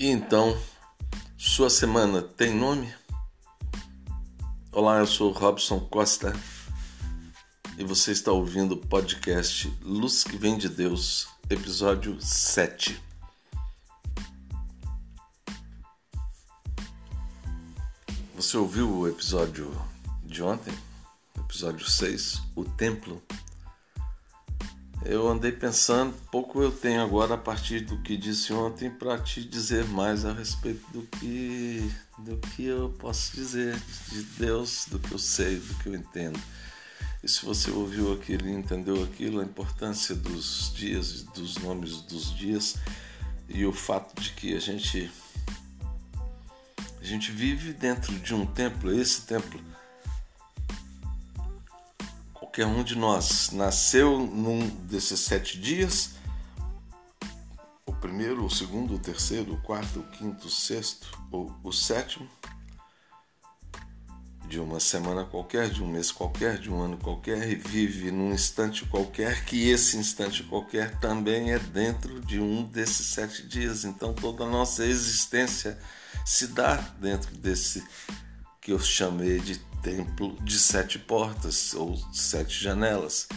E então, sua semana tem nome? Olá, eu sou Robson Costa e você está ouvindo o podcast Luz que Vem de Deus, episódio 7. Você ouviu o episódio de ontem? Episódio 6, O Templo? Eu andei pensando, pouco eu tenho agora a partir do que disse ontem para te dizer mais a respeito do que do que eu posso dizer de Deus, do que eu sei, do que eu entendo. E se você ouviu aquilo e entendeu aquilo, a importância dos dias, dos nomes dos dias e o fato de que a gente a gente vive dentro de um templo, esse templo qualquer um de nós nasceu num desses sete dias, o primeiro, o segundo, o terceiro, o quarto, o quinto, o sexto ou o sétimo, de uma semana qualquer, de um mês qualquer, de um ano qualquer, e vive num instante qualquer, que esse instante qualquer também é dentro de um desses sete dias. Então toda a nossa existência se dá dentro desse que eu chamei de templo de sete portas ou sete janelas,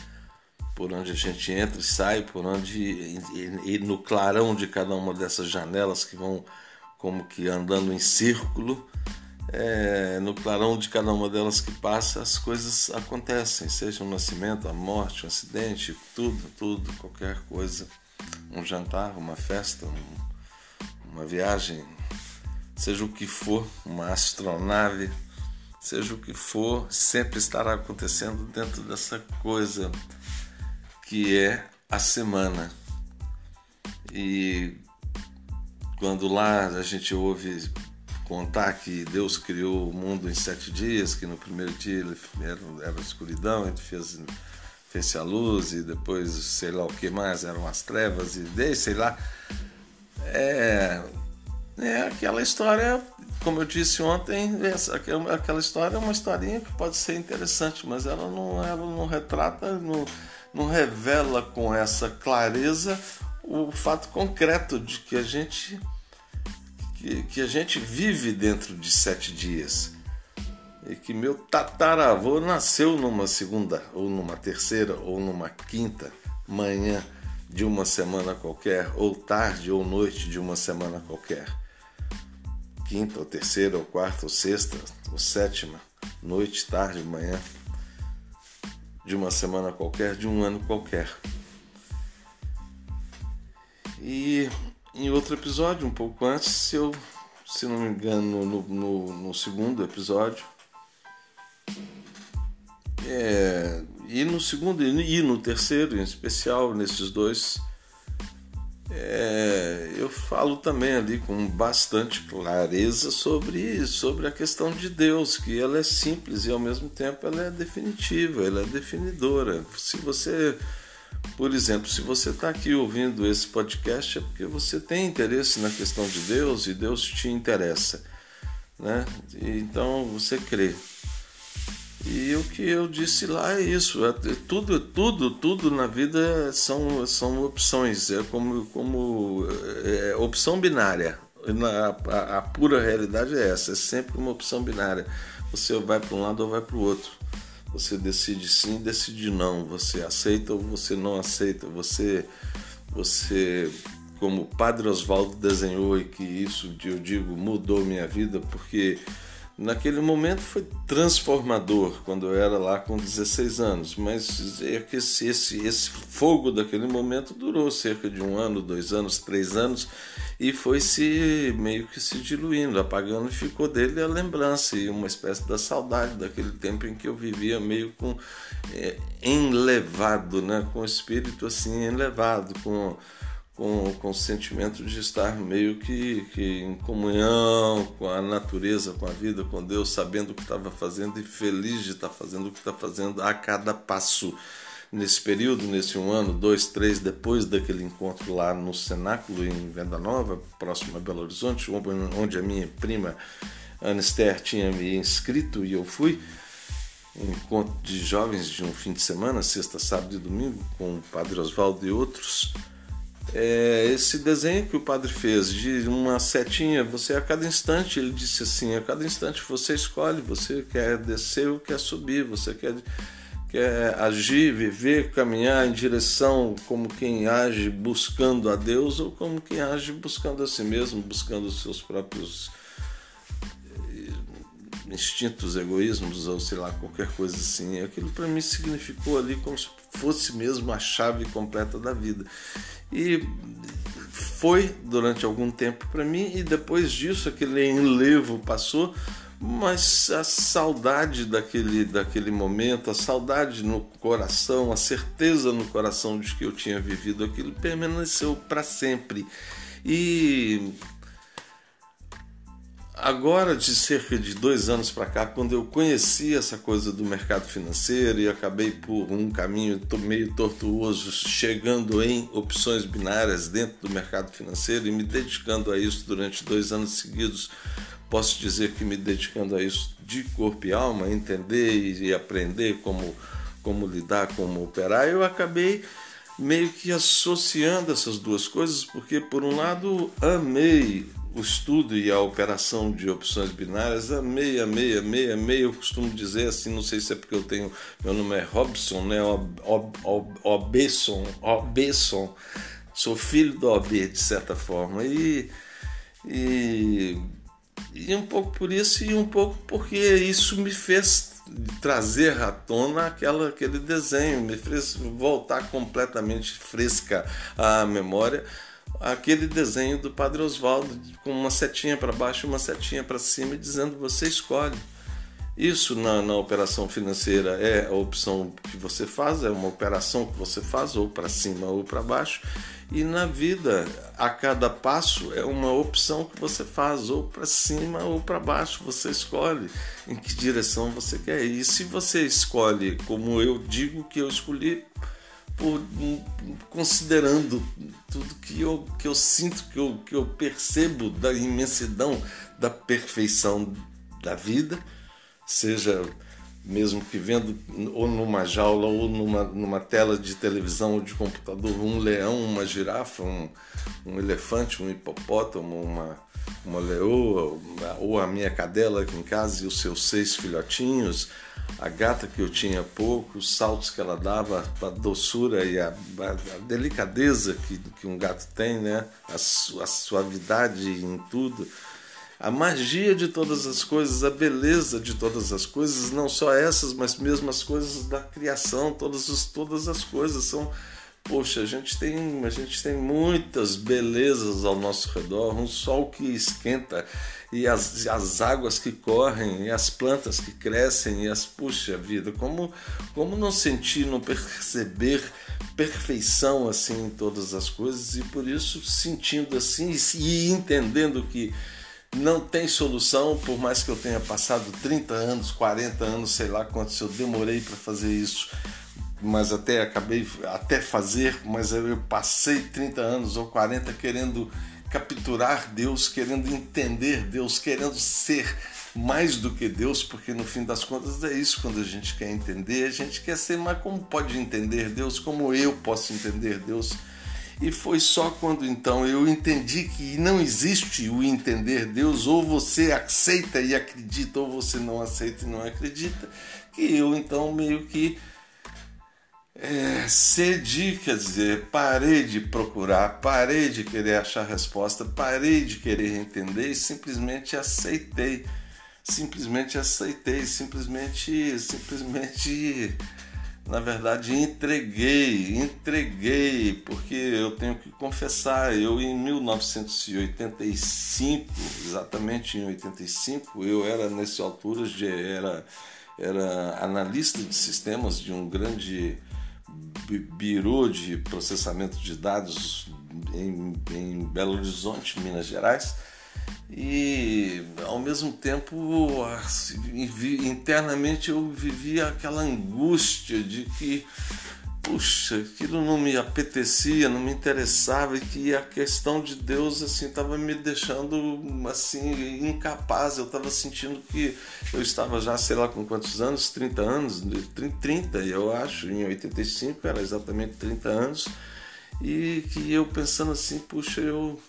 por onde a gente entra e sai, por onde e, no clarão de cada uma dessas janelas que vão como que andando em círculo, é, no clarão de cada uma delas que passa, as coisas acontecem, seja um nascimento, a morte, um acidente, tudo, tudo, qualquer coisa, um jantar, uma festa, um, uma viagem, seja o que for, uma astronave, seja o que for, sempre estará acontecendo dentro dessa coisa que é a semana. E quando lá a gente ouve contar que Deus criou o mundo em sete dias, que no primeiro dia ele era, era escuridão, ele fez, fez a luz e depois sei lá o que mais, eram as trevas e daí sei lá. É, é aquela história como eu disse ontem, essa, aquela história é uma historinha que pode ser interessante, mas ela não, ela não retrata, não, não revela com essa clareza o fato concreto de que a gente que, que a gente vive dentro de sete dias. E que meu tataravô nasceu numa segunda ou numa terceira ou numa quinta manhã de uma semana qualquer ou tarde ou noite de uma semana qualquer quinta, ou terceira, ou quarta, ou sexta, ou sétima, noite, tarde, manhã, de uma semana qualquer, de um ano qualquer. E em outro episódio, um pouco antes, eu, se não me engano, no, no, no segundo episódio, é, e no segundo e no terceiro, em especial, nesses dois é, eu falo também ali com bastante clareza sobre, sobre a questão de Deus, que ela é simples e ao mesmo tempo ela é definitiva, ela é definidora. Se você, por exemplo, se você está aqui ouvindo esse podcast é porque você tem interesse na questão de Deus e Deus te interessa, né? Então você crê. E o que eu disse lá é isso, é, tudo, tudo, tudo na vida são, são opções, é como, como é, é opção binária. Na, a, a, pura realidade é essa, é sempre uma opção binária. Você vai para um lado ou vai para o outro. Você decide sim, decide não. Você aceita ou você não aceita. Você, você como o Padre Oswaldo desenhou e que isso eu digo mudou minha vida porque naquele momento foi transformador quando eu era lá com 16 anos, mas é que esse, esse, esse fogo daquele momento durou cerca de um ano, dois anos, três anos e foi se meio que se diluindo, apagando e ficou dele a lembrança e uma espécie da saudade daquele tempo em que eu vivia meio com é, enlevado, né, com o espírito assim enlevado, com com, com o sentimento de estar meio que, que em comunhão com a natureza, com a vida, com Deus, sabendo o que estava fazendo e feliz de estar fazendo o que está fazendo a cada passo. Nesse período, nesse um ano, dois, três, depois daquele encontro lá no Cenáculo, em Venda Nova, próximo a Belo Horizonte, onde a minha prima Ana Esther tinha me inscrito e eu fui, um encontro de jovens de um fim de semana, sexta, sábado e domingo, com o Padre Oswaldo e outros é, esse desenho que o padre fez de uma setinha, você a cada instante, ele disse assim, a cada instante você escolhe, você quer descer ou quer subir, você quer, quer agir, viver, caminhar em direção como quem age buscando a Deus ou como quem age buscando a si mesmo, buscando os seus próprios instintos, egoísmos ou sei lá, qualquer coisa assim. Aquilo para mim significou ali como se fosse mesmo a chave completa da vida. E foi durante algum tempo para mim e depois disso aquele enlevo passou, mas a saudade daquele daquele momento, a saudade no coração, a certeza no coração de que eu tinha vivido aquilo permaneceu para sempre. E Agora, de cerca de dois anos para cá, quando eu conheci essa coisa do mercado financeiro e acabei por um caminho meio tortuoso, chegando em opções binárias dentro do mercado financeiro e me dedicando a isso durante dois anos seguidos, posso dizer que me dedicando a isso de corpo e alma, entender e aprender como, como lidar, como operar, eu acabei meio que associando essas duas coisas, porque por um lado amei o estudo e a operação de opções binárias, amei, amei, amei, amei. Eu costumo dizer assim, não sei se é porque eu tenho. Meu nome é Robson, né? Obesson, Obesson. Sou filho do OB, de certa forma. E, e, e um pouco por isso e um pouco porque isso me fez trazer à tona aquela, aquele desenho, me fez voltar completamente fresca à memória aquele desenho do Padre Oswaldo com uma setinha para baixo e uma setinha para cima, dizendo você escolhe. Isso na, na, operação financeira é a opção que você faz, é uma operação que você faz, ou para cima ou para baixo. E na vida, a cada passo é uma opção que você faz, ou para cima ou para baixo. Você escolhe em que direção você quer. E se você escolhe, como eu digo que eu escolhi, por, considerando tudo que eu, que eu sinto, que eu, que eu percebo da imensidão da perfeição da vida, seja mesmo que vendo ou numa jaula ou numa, numa tela de televisão ou de computador um leão, uma girafa, um, um elefante, um hipopótamo, uma, uma leoa, ou a minha cadela aqui em casa e os seus seis filhotinhos, a gata que eu tinha pouco, os saltos que ela dava, a doçura e a, a, delicadeza que, que um gato tem, né? a, a suavidade em tudo, a magia de todas as coisas, a beleza de todas as coisas, não só essas, mas mesmo as coisas da criação, todas, as, todas as coisas são Poxa, a gente tem, a gente tem muitas belezas ao nosso redor, um sol que esquenta e as, as águas que correm e as plantas que crescem e as puxa vida, como como não sentir, não perceber perfeição assim em todas as coisas e por isso sentindo assim e entendendo que não tem solução, por mais que eu tenha passado 30 anos, 40 anos, sei lá quantos eu demorei para fazer isso mas até acabei até fazer, mas eu passei 30 anos ou 40 querendo capturar Deus, querendo entender Deus, querendo ser mais do que Deus, porque no fim das contas é isso quando a gente quer entender, a gente quer ser, mas como pode entender Deus, como eu posso entender Deus? E foi só quando então eu entendi que não existe o entender Deus, ou você aceita e acredita, ou você não aceita e não acredita, que eu então meio que é, cedi, quer dizer, parei de procurar, parei de querer achar resposta, parei de querer entender e simplesmente aceitei. Simplesmente aceitei, simplesmente, simplesmente, na verdade, entreguei, entreguei, porque eu tenho que confessar, eu em 1985, exatamente em 85, eu era nessa altura, de, era, era analista de sistemas de um grande Biro de processamento de dados em, em Belo Horizonte, Minas Gerais, e ao mesmo tempo internamente eu vivia aquela angústia de que puxa, aquilo não me apetecia, não me interessava e que a questão de Deus assim estava me deixando assim incapaz. Eu estava sentindo que eu estava já, sei lá com quantos anos, 30 anos, 30 eu acho, em 85 era exatamente 30 anos. e que eu pensando assim, puxa, eu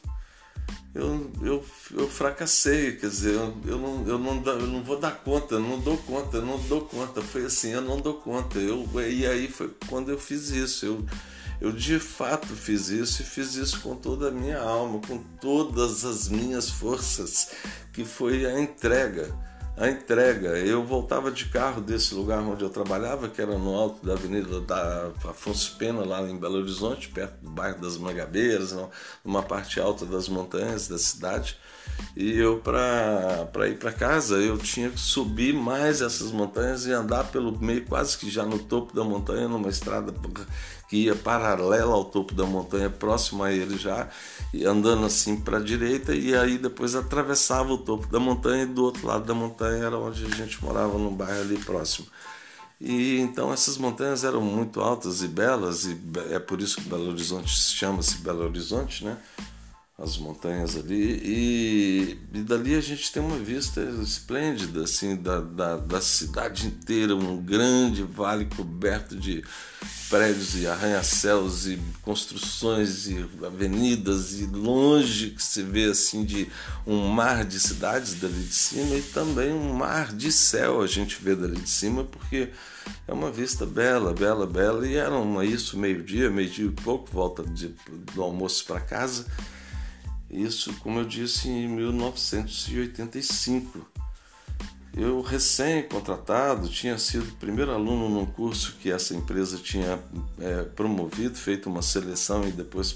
eu, eu, eu fracassei, quer dizer, eu, eu, não, eu, não, eu não vou dar conta, eu não dou conta, eu não dou conta. Foi assim, eu não dou conta. Eu, e aí foi quando eu fiz isso. Eu, eu de fato fiz isso e fiz isso com toda a minha alma, com todas as minhas forças, que foi a entrega a entrega. Eu voltava de carro desse lugar onde eu trabalhava, que era no alto da Avenida da Afonso Pena, lá em Belo Horizonte, perto do bairro das Mangabeiras, numa parte alta das montanhas da cidade. E eu, para ir para casa, eu tinha que subir mais essas montanhas e andar pelo meio, quase que já no topo da montanha, numa estrada que ia paralela ao topo da montanha, próximo a ele já, e andando assim para a direita, e aí depois atravessava o topo da montanha e do outro lado da montanha era onde a gente morava, num bairro ali próximo. E então essas montanhas eram muito altas e belas, e é por isso que Belo Horizonte chama-se Belo Horizonte, né? as montanhas ali e, e, dali a gente tem uma vista esplêndida assim da, da, da, cidade inteira um grande vale coberto de prédios e arranha-céus e construções e avenidas e longe que se vê assim de um mar de cidades dali de cima e também um mar de céu a gente vê dali de cima porque é uma vista bela, bela, bela e era uma isso meio dia, meio dia e pouco volta de, do almoço para casa isso, como eu disse, em 1985. Eu, recém-contratado, tinha sido primeiro aluno num curso que essa empresa tinha é, promovido, feito uma seleção e depois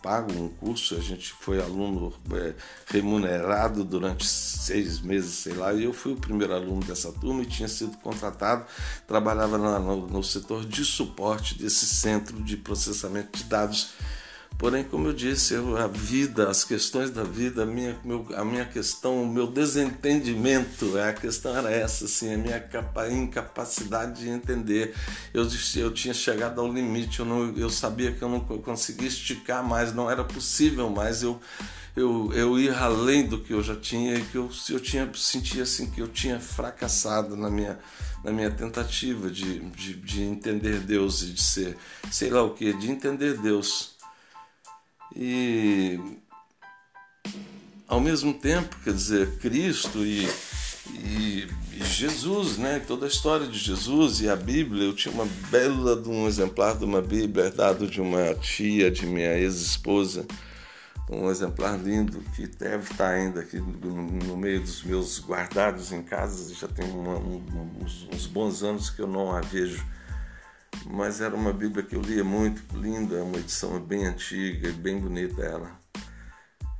pago um curso. A gente foi aluno é, remunerado durante seis meses, sei lá, e eu fui o primeiro aluno dessa turma e tinha sido contratado. Trabalhava na, no, no setor de suporte desse centro de processamento de dados Porém, como eu disse, eu, a vida, as questões da vida, a minha, meu, a minha questão, o meu desentendimento, a questão era essa, assim, a minha capa, incapacidade de entender. Eu, eu tinha chegado ao limite, eu, não, eu sabia que eu não conseguia esticar mais, não era possível mais eu, eu, eu ir além do que eu já tinha e que eu, eu tinha, sentia assim que eu tinha fracassado na minha, na minha tentativa de, de, de entender Deus e de ser, sei lá o que, de entender Deus e ao mesmo tempo, quer dizer, Cristo e, e, e, Jesus, né? Toda a história de Jesus e a Bíblia. Eu tinha uma bela de um exemplar de uma Bíblia herdado de uma tia de minha ex-esposa, um exemplar lindo que deve estar ainda aqui no, meio dos meus guardados em casa. Já tem uma, um, uns, uns bons anos que eu não a vejo mas era uma Bíblia que eu lia muito, linda, uma edição bem antiga bem bonita ela.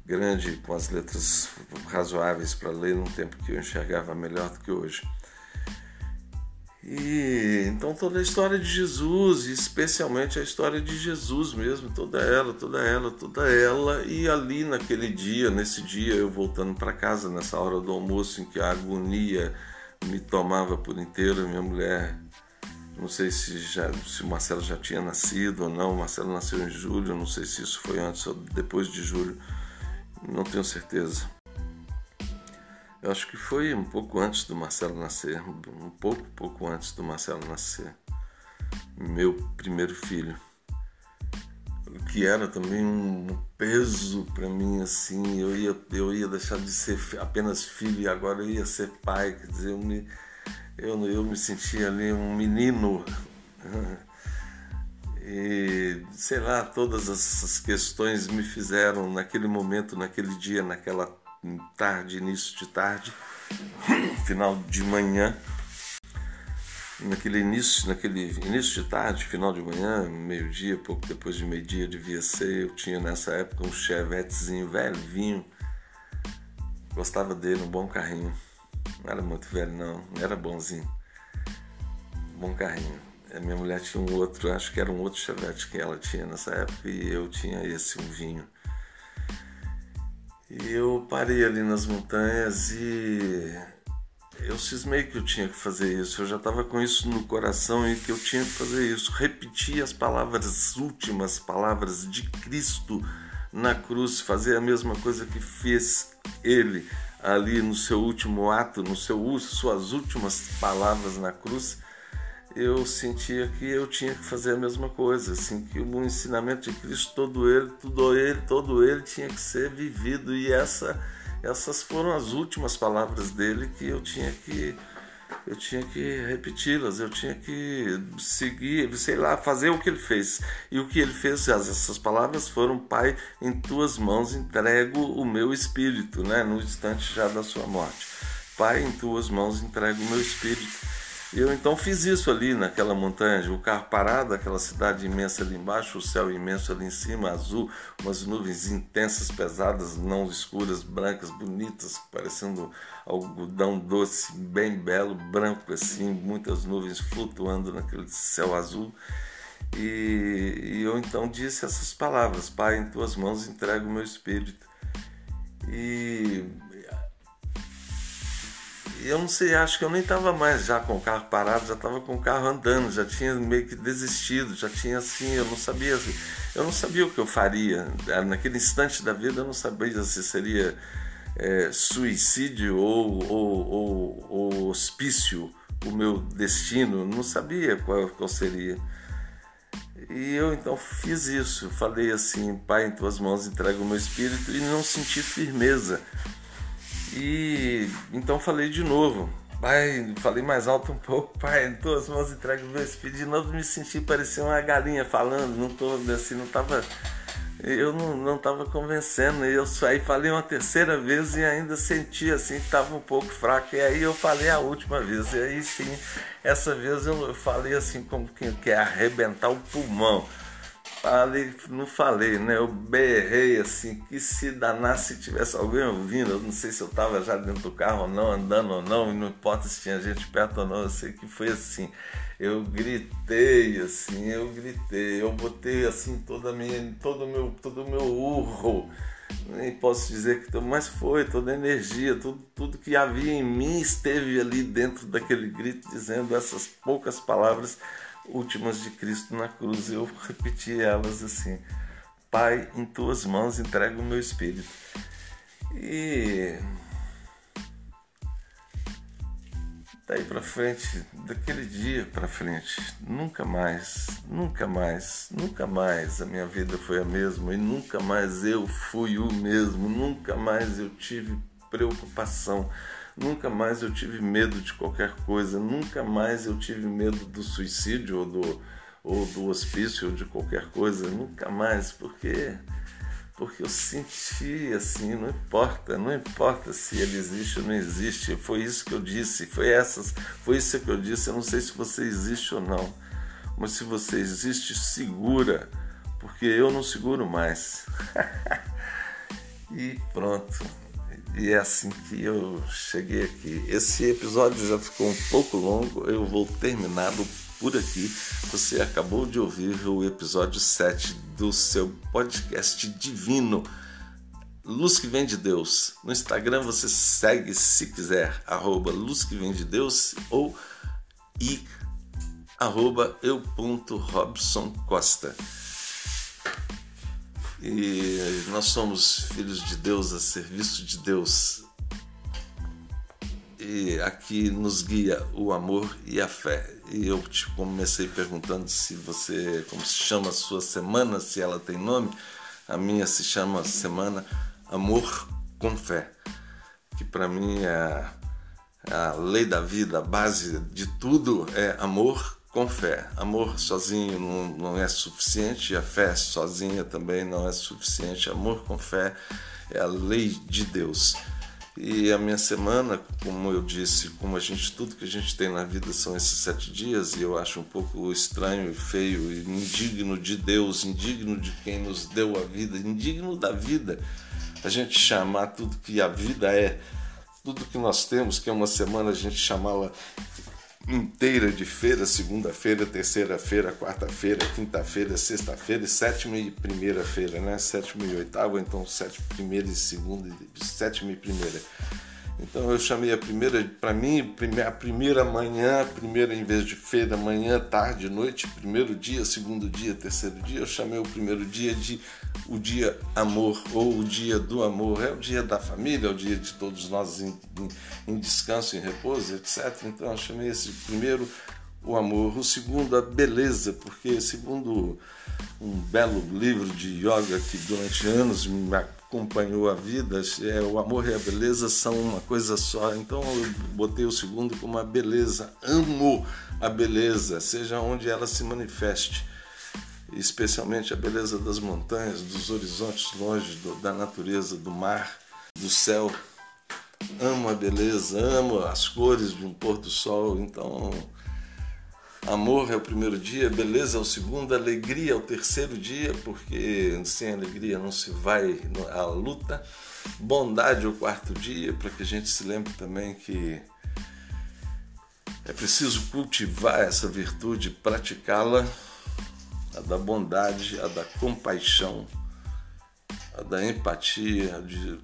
Grande, com as letras razoáveis para ler num tempo que eu enxergava melhor do que hoje. E então toda a história de Jesus, especialmente a história de Jesus mesmo, toda ela, toda ela, toda ela. E ali naquele dia, nesse dia, eu voltando para casa, nessa hora do almoço em que a agonia me tomava por inteiro, minha mulher não sei se, já, se o Marcelo já tinha nascido ou não. O Marcelo nasceu em julho, não sei se isso foi antes ou depois de julho. Não tenho certeza. Eu acho que foi um pouco antes do Marcelo nascer, um pouco, pouco antes do Marcelo nascer. Meu primeiro filho. Que era também um peso para mim, assim, eu ia, eu ia deixar de ser apenas filho e agora eu ia ser pai, quer dizer, eu me, eu, eu me sentia ali um menino. E sei lá, todas essas questões me fizeram naquele momento, naquele dia, naquela tarde, início de tarde, final de manhã, naquele início, naquele início de tarde, final de manhã, meio-dia, pouco depois de meio-dia devia ser, eu tinha nessa época um chevetezinho velho, vinho, gostava dele, um bom carrinho. Não era muito velho, não. Era bonzinho. Bom carrinho. A minha mulher tinha um outro, acho que era um outro chevette que ela tinha nessa época e eu tinha esse, um vinho. E eu parei ali nas montanhas e eu cismei que eu tinha que fazer isso. Eu já estava com isso no coração e que eu tinha que fazer isso. Repetir as palavras, últimas palavras de Cristo na cruz, fazer a mesma coisa que fez Ele ali no seu último ato, no seu suas últimas palavras na cruz, eu sentia que eu tinha que fazer a mesma coisa, assim, que o ensinamento de Cristo todo ele, todo ele, todo ele tinha que ser vivido. E essa, essas foram as últimas palavras dele que eu tinha que eu tinha que repeti-las, eu tinha que seguir, sei lá, fazer o que ele fez. E o que ele fez, essas palavras foram: Pai, em tuas mãos entrego o meu espírito, né, no instante já da sua morte. Pai, em tuas mãos entrego o meu espírito. Eu então fiz isso ali naquela montanha, o carro parado, aquela cidade imensa ali embaixo, o céu imenso ali em cima, azul, umas nuvens intensas, pesadas, não escuras, brancas, bonitas, parecendo algodão doce, bem belo, branco assim, muitas nuvens flutuando naquele céu azul. E, e eu então disse essas palavras: Pai, em tuas mãos entrego o meu espírito. E eu não sei, acho que eu nem estava mais já com o carro parado, já estava com o carro andando, já tinha meio que desistido, já tinha assim, eu não sabia, eu não sabia o que eu faria. Naquele instante da vida eu não sabia se seria é, suicídio ou, ou, ou, ou, hospício o meu destino, não sabia qual, qual seria. E eu então fiz isso, falei assim, Pai, em tuas mãos entrego o meu espírito e não senti firmeza e então falei de novo. Pai, falei mais alto um pouco, pai, em tuas mãos entrego o meu espírito. De novo me senti parecia uma galinha falando, não tô assim, não tava. Eu não, não tava convencendo. E eu aí falei uma terceira vez e ainda senti assim que tava um pouco fraco. E aí eu falei a última vez. E aí sim, essa vez eu falei assim como quem quer arrebentar o pulmão. Falei, não falei, né? Eu berrei assim, que se danasse se tivesse alguém ouvindo, eu não sei se eu estava já dentro do carro ou não, andando ou não, não importa se tinha gente perto ou não, eu sei que foi assim. Eu gritei assim, eu gritei, eu botei assim toda minha, todo o meu, todo meu urro. Nem posso dizer que mas foi toda a energia, tudo, tudo que havia em mim esteve ali dentro daquele grito dizendo essas poucas palavras últimas de Cristo na cruz. Eu repeti elas assim: Pai, em tuas mãos entrego o meu espírito. E daí para frente, daquele dia para frente, nunca mais, nunca mais, nunca mais a minha vida foi a mesma e nunca mais eu fui o mesmo, nunca mais eu tive preocupação Nunca mais eu tive medo de qualquer coisa, nunca mais eu tive medo do suicídio ou do, ou do hospício ou de qualquer coisa, nunca mais, porque porque eu senti assim, não importa, não importa se ele existe ou não existe, foi isso que eu disse, foi essas, foi isso que eu disse, eu não sei se você existe ou não, mas se você existe, segura, porque eu não seguro mais. e pronto. E é assim que eu cheguei aqui. Esse episódio já ficou um pouco longo, eu vou terminado por aqui. Você acabou de ouvir o episódio 7 do seu podcast divino. Luz que vem de Deus. No Instagram você segue se quiser, arroba Luz que vem de Deus ou e arroba Costa. E nós somos filhos de Deus a serviço de Deus. E aqui nos guia o amor e a fé. E eu te comecei perguntando se você, como se chama a sua semana, se ela tem nome. A minha se chama Semana Amor com Fé, que para mim é a lei da vida, a base de tudo é amor com fé. Amor sozinho não, não é suficiente, a fé sozinha também não é suficiente. Amor com fé é a lei de Deus. E a minha semana, como eu disse, como a gente tudo que a gente tem na vida são esses sete dias, e eu acho um pouco estranho feio e indigno de Deus, indigno de quem nos deu a vida, indigno da vida, a gente chamar tudo que a vida é, tudo que nós temos, que é uma semana, a gente chamá-la inteira de feira, segunda-feira, terceira-feira, quarta-feira, quinta-feira, sexta-feira, sétima e primeira-feira, né? Sétima e oitava, então sétima, primeira e segunda, sétima e primeira. Então eu chamei a primeira, para mim, a primeira manhã, a primeira em vez de feira, manhã, tarde, noite, primeiro dia, segundo dia, terceiro dia, eu chamei o primeiro dia de o dia amor ou o dia do amor. É o dia da família, é o dia de todos nós em, em, em descanso, em repouso, etc. Então eu chamei esse primeiro o amor. O segundo, a beleza, porque segundo um belo livro de yoga que durante anos me acompanhou a vida, é, o amor e a beleza são uma coisa só. Então eu botei o segundo como a beleza. Amo a beleza, seja onde ela se manifeste. Especialmente a beleza das montanhas, dos horizontes longe do, da natureza, do mar, do céu. Amo a beleza, amo as cores de um pôr do sol. Então, Amor é o primeiro dia, beleza é o segundo, alegria é o terceiro dia, porque sem alegria não se vai à luta. Bondade é o quarto dia, para que a gente se lembre também que é preciso cultivar essa virtude, praticá-la, a da bondade, a da compaixão, a da empatia, de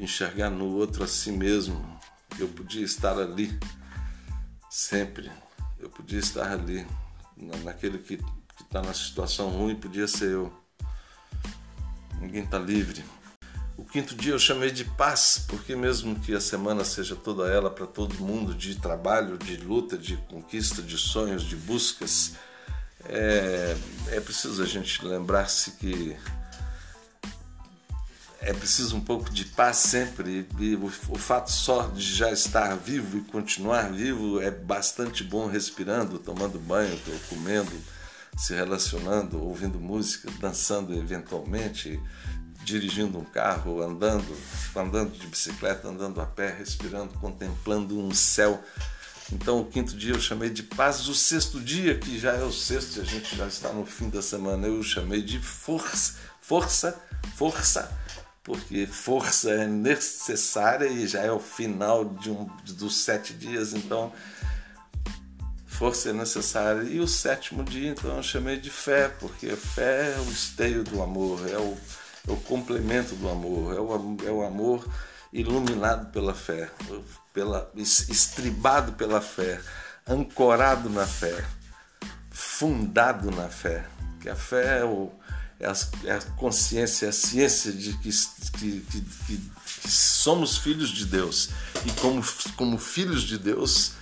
enxergar no outro a si mesmo. Eu podia estar ali sempre eu podia estar ali, naquele que está na situação ruim, podia ser eu. Ninguém está livre. O quinto dia eu chamei de paz, porque mesmo que a semana seja toda ela para todo mundo, de trabalho, de luta, de conquista, de sonhos, de buscas, é, é preciso a gente lembrar-se que é preciso um pouco de paz sempre e o, o, fato só de já estar vivo e continuar vivo é bastante bom respirando, tomando banho, comendo, se relacionando, ouvindo música, dançando eventualmente, dirigindo um carro, andando, andando de bicicleta, andando a pé, respirando, contemplando um céu. Então o quinto dia eu chamei de paz, o sexto dia, que já é o sexto, e a gente já está no fim da semana, eu chamei de força, força, força porque força é necessária e já é o final de um, dos sete dias, então força é necessária. E o sétimo dia, então, eu chamei de fé, porque fé é o esteio do amor, é o, é o complemento do amor, é o, é o amor iluminado pela fé, pela, estribado pela fé, ancorado na fé, fundado na fé. Que a fé é o, é a, é a consciência, é a ciência de que, que, que, que, somos filhos de Deus. E como, como filhos de Deus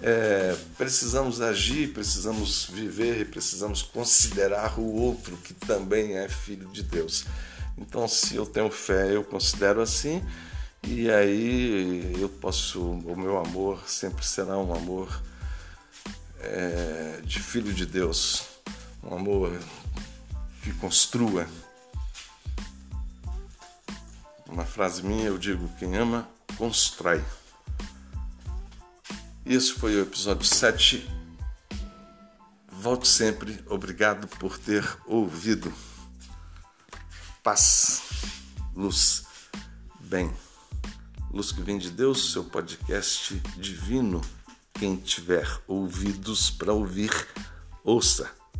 é, precisamos agir, precisamos viver precisamos considerar o outro que também é filho de Deus. Então, se eu tenho fé, eu considero assim, e aí eu posso, o meu amor sempre será um amor é, de filho de Deus, um amor que construa. Uma frase minha eu digo: quem ama, constrói. Esse foi o episódio 7. Volte sempre. Obrigado por ter ouvido. Paz, luz, bem. Luz que vem de Deus, seu podcast divino. Quem tiver ouvidos para ouvir, ouça.